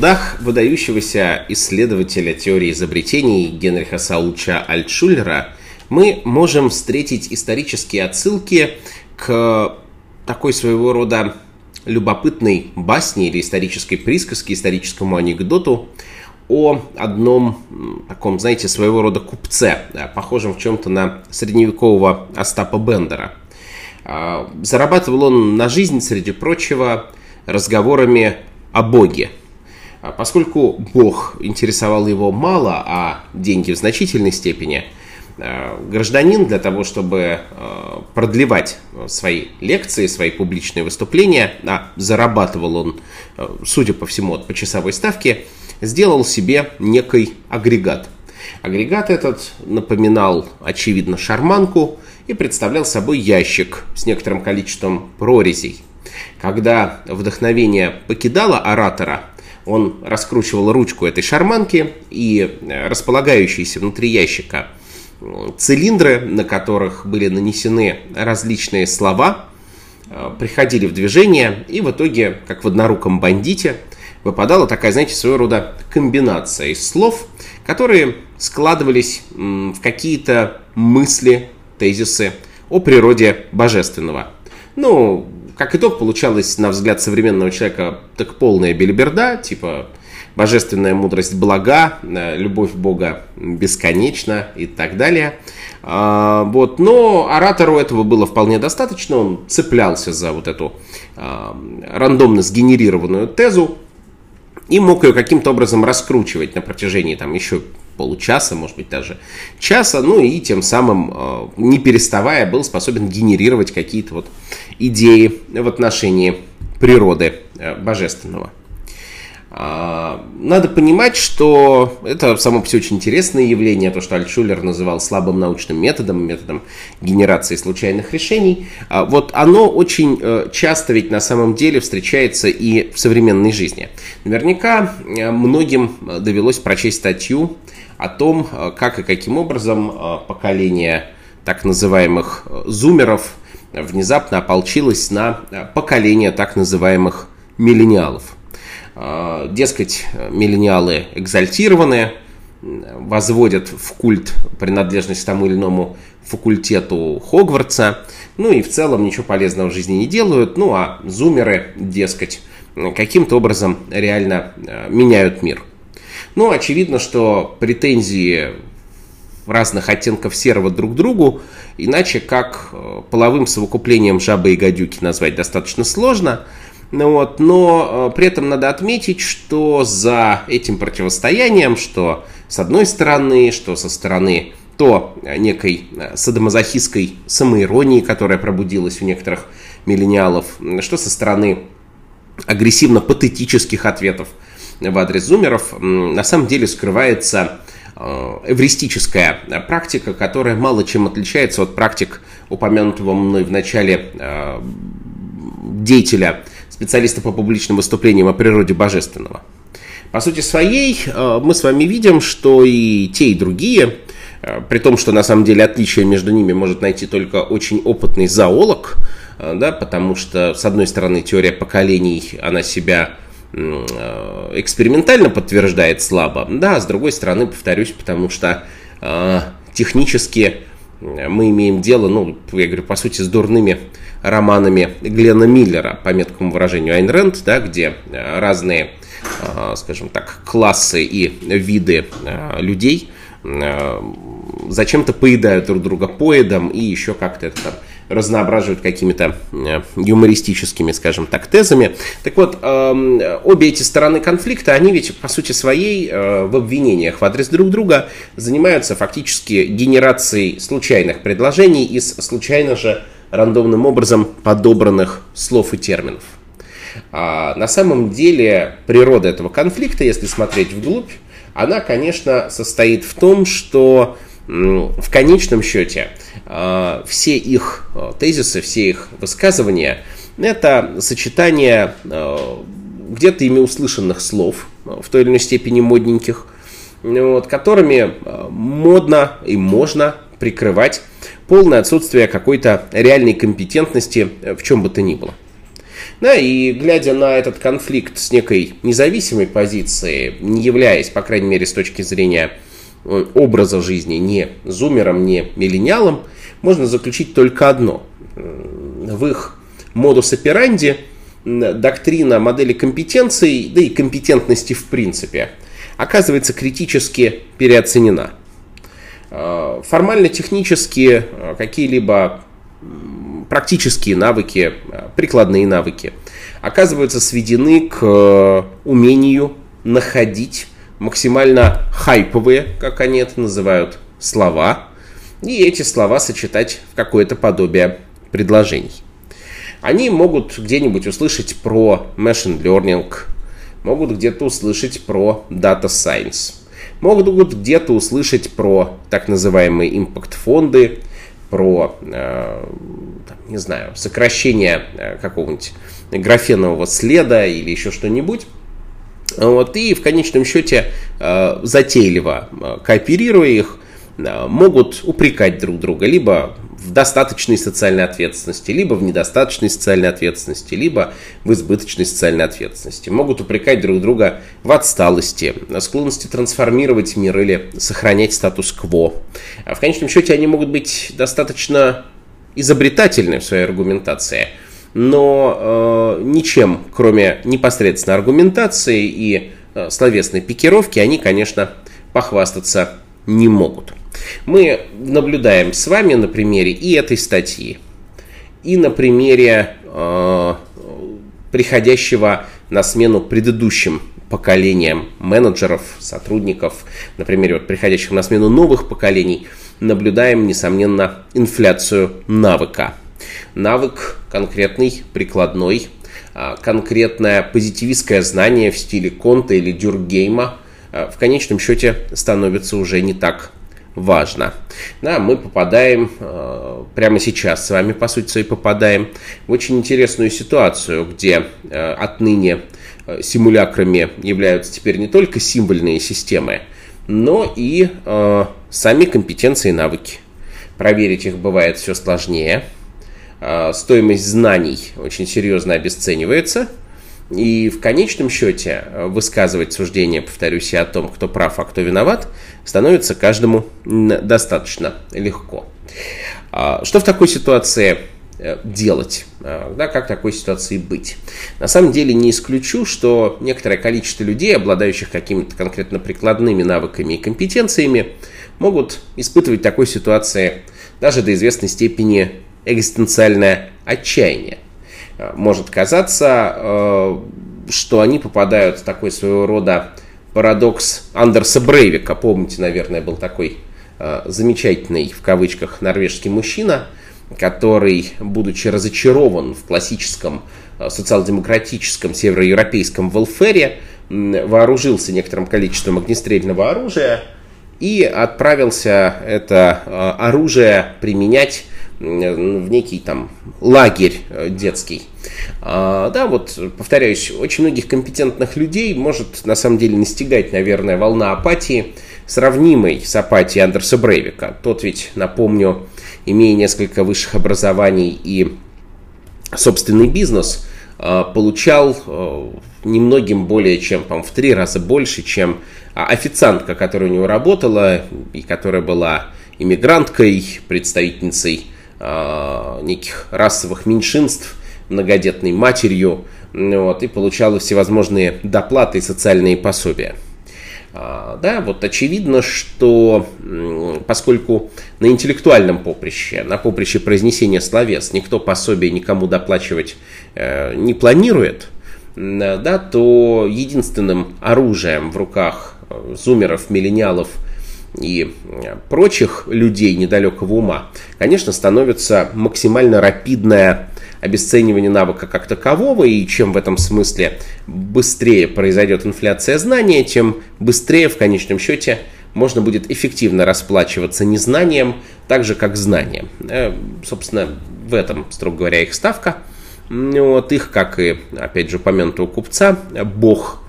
Трудах выдающегося исследователя теории изобретений Генриха Саулча Альтшулера мы можем встретить исторические отсылки к такой своего рода любопытной басни или исторической присказке, историческому анекдоту о одном таком, знаете, своего рода купце, похожем в чем-то на средневекового Остапа Бендера. А, зарабатывал он на жизнь, среди прочего, разговорами о Боге – поскольку Бог интересовал его мало, а деньги в значительной степени, э, гражданин для того, чтобы э, продлевать свои лекции, свои публичные выступления, а зарабатывал он, э, судя по всему, от почасовой ставки, сделал себе некий агрегат. Агрегат этот напоминал, очевидно, шарманку и представлял собой ящик с некоторым количеством прорезей. Когда вдохновение покидало оратора, он раскручивал ручку этой шарманки, и э, располагающиеся внутри ящика цилиндры, на которых были нанесены различные слова, э, приходили в движение, и в итоге, как в одноруком бандите, выпадала такая, знаете, своего рода комбинация из слов, которые складывались в какие-то мысли, тезисы о природе божественного. Ну, как итог, получалось, на взгляд современного человека, так полная белиберда, типа божественная мудрость блага, э, любовь Бога бесконечна и так далее. А, вот. Но оратору этого было вполне достаточно, он цеплялся за вот эту а, рандомно сгенерированную тезу и мог ее каким-то образом раскручивать на протяжении там еще получаса, может быть даже часа, ну и тем самым, э, не переставая, был способен генерировать какие-то вот идеи в отношении природы э, божественного. А, надо понимать, что это само по себе очень интересное явление, то, что Альтшулер называл слабым научным методом, методом генерации случайных решений. А, вот оно очень э, часто ведь на самом деле встречается и в современной жизни. Наверняка многим довелось прочесть статью о том, э, как и каким образом э, поколение так называемых э, зумеров внезапно ополчилось на поколение так называемых миллениалов. Дескать, миллениалы экзальтированы, возводят в культ принадлежность тому или иному факультету Хогвартса, ну и в целом ничего полезного в жизни не делают, ну а зумеры, дескать, каким-то образом реально меняют мир. Ну, очевидно, что претензии разных оттенков серого друг к другу, иначе как э, половым совокуплением жабы и гадюки назвать достаточно сложно. Ну вот, но э, при этом надо отметить, что за этим противостоянием, что с одной стороны, что со стороны то некой э, садомазохистской самоиронии, которая пробудилась у некоторых миллениалов, что со стороны агрессивно-патетических ответов в адрес зумеров, на самом деле скрывается э, эвристическая практика, которая мало чем отличается от практик упомянутого мной в начале э, деятеля, специалиста по публичным выступлениям о природе божественного. По сути своей, э, мы с вами видим, что и те, и другие, при том, что на самом деле отличие между ними может найти только очень опытный зоолог, да, потому что, с одной стороны, теория поколений, она себя экспериментально подтверждает слабо. Да, с другой стороны, повторюсь, потому что э, технически мы имеем дело, ну, я говорю, по сути, с дурными романами Глена Миллера, по меткому выражению Айн Рэнд, да, где разные, э, скажем так, классы и виды э, людей э, зачем-то поедают друг друга поедом и еще как-то это там разноображивают какими-то э, юмористическими, скажем так, тезами. Так вот, эм, обе эти стороны конфликта, они ведь по сути своей э, в обвинениях в адрес друг друга занимаются фактически генерацией случайных предложений из случайно же рандомным образом подобранных слов и терминов. А на самом деле природа этого конфликта, если смотреть вглубь, она, конечно, состоит в том, что в конечном счете а, все их а, тезисы, все их высказывания – это сочетание а, где-то ими услышанных слов, в той или иной степени модненьких, вот, которыми модно и можно прикрывать полное отсутствие какой-то реальной компетентности в чем бы то ни было. Да, и глядя на этот конфликт с некой независимой позиции, не являясь, по крайней мере, с точки зрения э, образа жизни не зумером, не миллениалом, можно заключить только одно. В их модус операнди доктрина модели компетенций, да и компетентности в принципе, оказывается критически переоценена. Э, формально-технически э, какие-либо практические навыки, э, прикладные навыки оказываются сведены к умению находить максимально хайповые, как они это называют, слова, и эти слова сочетать в какое-то подобие предложений. Они могут где-нибудь услышать про machine learning, могут где-то услышать про data science, могут где-то услышать про так называемые импакт-фонды, про, э, не знаю, сокращение э, какого-нибудь графенового следа или еще что-нибудь. Вот, и в конечном счете, э, затейливо кооперируя их, могут упрекать друг друга либо в достаточной социальной ответственности, либо в недостаточной социальной ответственности, либо в избыточной социальной ответственности. Могут упрекать друг друга в отсталости, склонности трансформировать мир или сохранять статус-кво. А в конечном счете они могут быть достаточно изобретательны в своей аргументации, но э, ничем, кроме непосредственно аргументации и э, словесной пикировки, они, конечно, похвастаться не могут. Мы наблюдаем с вами на примере и этой статьи, и на примере э, приходящего на смену предыдущим поколениям менеджеров, сотрудников, на примере вот приходящих на смену новых поколений, наблюдаем, несомненно, инфляцию навыка. Навык конкретный, прикладной, а, конкретное позитивистское знание в стиле Конта или Дюргейма а, в конечном счете становится уже не так важно. Да, мы попадаем э, прямо сейчас с вами, по сути своей, попадаем в очень интересную ситуацию, где отныне симулякрами являются теперь не только символьные системы, но и э, сами компетенции и навыки. Проверить их бывает все сложнее. Э, стоимость знаний очень серьезно обесценивается – и в конечном счете э, высказывать суждение, повторюсь, о том, кто прав, а кто виноват, становится каждому достаточно легко. А, что в такой ситуации э, делать, а, да, как такой ситуации быть. На самом деле не исключу, что некоторое количество людей, обладающих какими-то конкретно прикладными навыками и компетенциями, могут испытывать в такой ситуации даже до известной степени экзистенциальное отчаяние. Э, может казаться, э, что они попадают в такой своего рода парадокс Андерса Брейвика. Помните, наверное, был такой э, замечательный, в кавычках, норвежский мужчина, который, будучи разочарован в классическом социал-демократическом североевропейском велфере, вооружился некоторым количеством огнестрельного оружия и отправился это оружие применять в некий там лагерь э, детский. А, да, вот, повторяюсь, очень многих компетентных людей может на самом деле настигать, наверное, волна апатии, сравнимой с апатией Андерса Брейвика. Тот ведь, напомню, имея несколько высших образований и собственный бизнес, а, получал э, немногим более чем по в три раза больше, чем официантка, которая у него работала и которая была иммигранткой, представительницей э, неких расовых меньшинств, многодетной матерью, вот, и получала всевозможные доплаты и социальные пособия. А, да, вот очевидно, что поскольку на интеллектуальном поприще, на поприще произнесения словес никто пособие никому доплачивать э, не планирует, да, то единственным оружием в руках э, зумеров, миллениалов – и э, прочих людей недалекого ума, конечно, становится максимально рапидное обесценивание навыка как такового, и чем в этом смысле быстрее произойдет инфляция знания, тем быстрее в конечном счете можно будет эффективно расплачиваться незнанием, так же как знанием. Э, собственно, в этом, строго говоря, их ставка. Вот их, как и, опять же, упомянутого купца, бог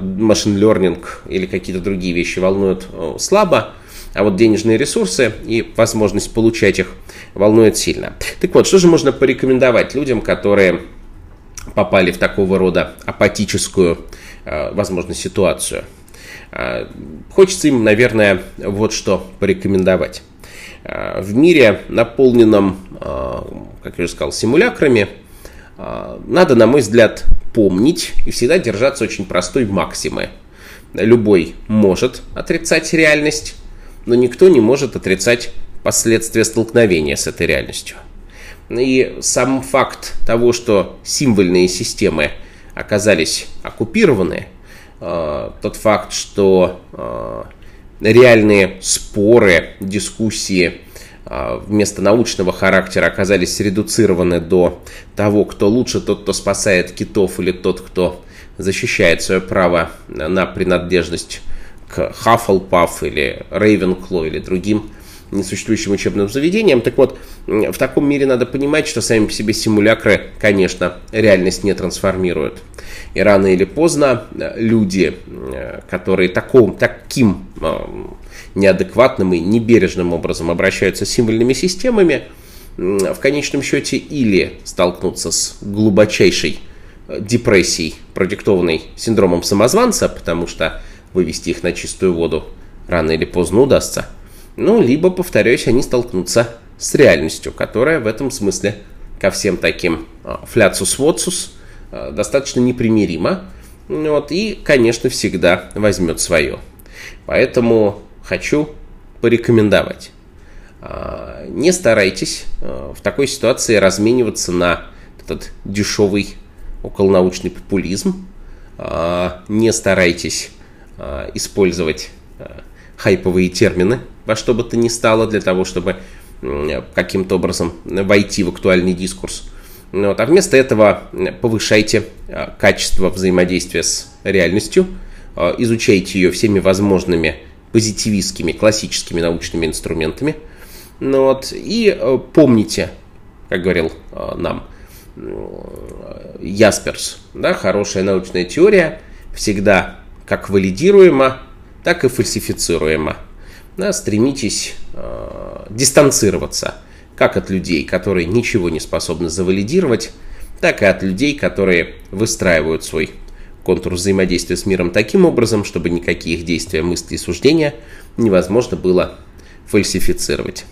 машин learning или какие-то другие вещи волнуют э, слабо, а вот денежные ресурсы и возможность получать их волнует сильно. Так вот, что же можно порекомендовать людям, которые попали в такого рода апатическую, возможно, ситуацию. Хочется им, наверное, вот что порекомендовать. В мире, наполненном, как я уже сказал, симулякрами, надо, на мой взгляд, помнить и всегда держаться очень простой максимы. Любой может отрицать реальность, но никто не может отрицать последствия столкновения с этой реальностью. И сам факт того, что символьные системы оказались оккупированы, э, тот факт, что э, реальные споры, дискуссии вместо научного характера оказались редуцированы до того, кто лучше, тот, кто спасает китов, или тот, кто защищает свое право на принадлежность к Хаффлпаф или Рейвенкло или другим несуществующим учебным заведениям. Так вот, в таком мире надо понимать, что сами по себе симулякры, конечно, реальность не трансформируют. И рано или поздно э, люди, э, которые таком, таким э, неадекватным и небережным образом обращаются с символьными системами, в конечном счете или столкнутся с глубочайшей депрессией, продиктованной синдромом самозванца, потому что вывести их на чистую воду рано или поздно удастся. Ну, либо, повторяюсь, они столкнутся с реальностью, которая в этом смысле ко всем таким а, фляцус-воцус а, достаточно непримирима. Вот, и, конечно, всегда возьмет свое. Поэтому хочу порекомендовать. А, не старайтесь в такой ситуации размениваться на этот дешевый околонаучный популизм. Не старайтесь использовать хайповые термины во что бы то ни стало для того, чтобы каким-то образом войти в актуальный дискурс. Вот. А вместо этого повышайте э, качество взаимодействия с реальностью, изучайте ее всеми возможными позитивистскими, классическими научными инструментами. Ну вот. И помните, как говорил нам Ясперс, да, хорошая научная теория всегда как валидируемо, так и фальсифицируемо. Да, стремитесь э, дистанцироваться как от людей, которые ничего не способны завалидировать, так и от людей, которые выстраивают свой контур взаимодействия с миром таким образом, чтобы никакие их действия, мысли и суждения невозможно было фальсифицировать.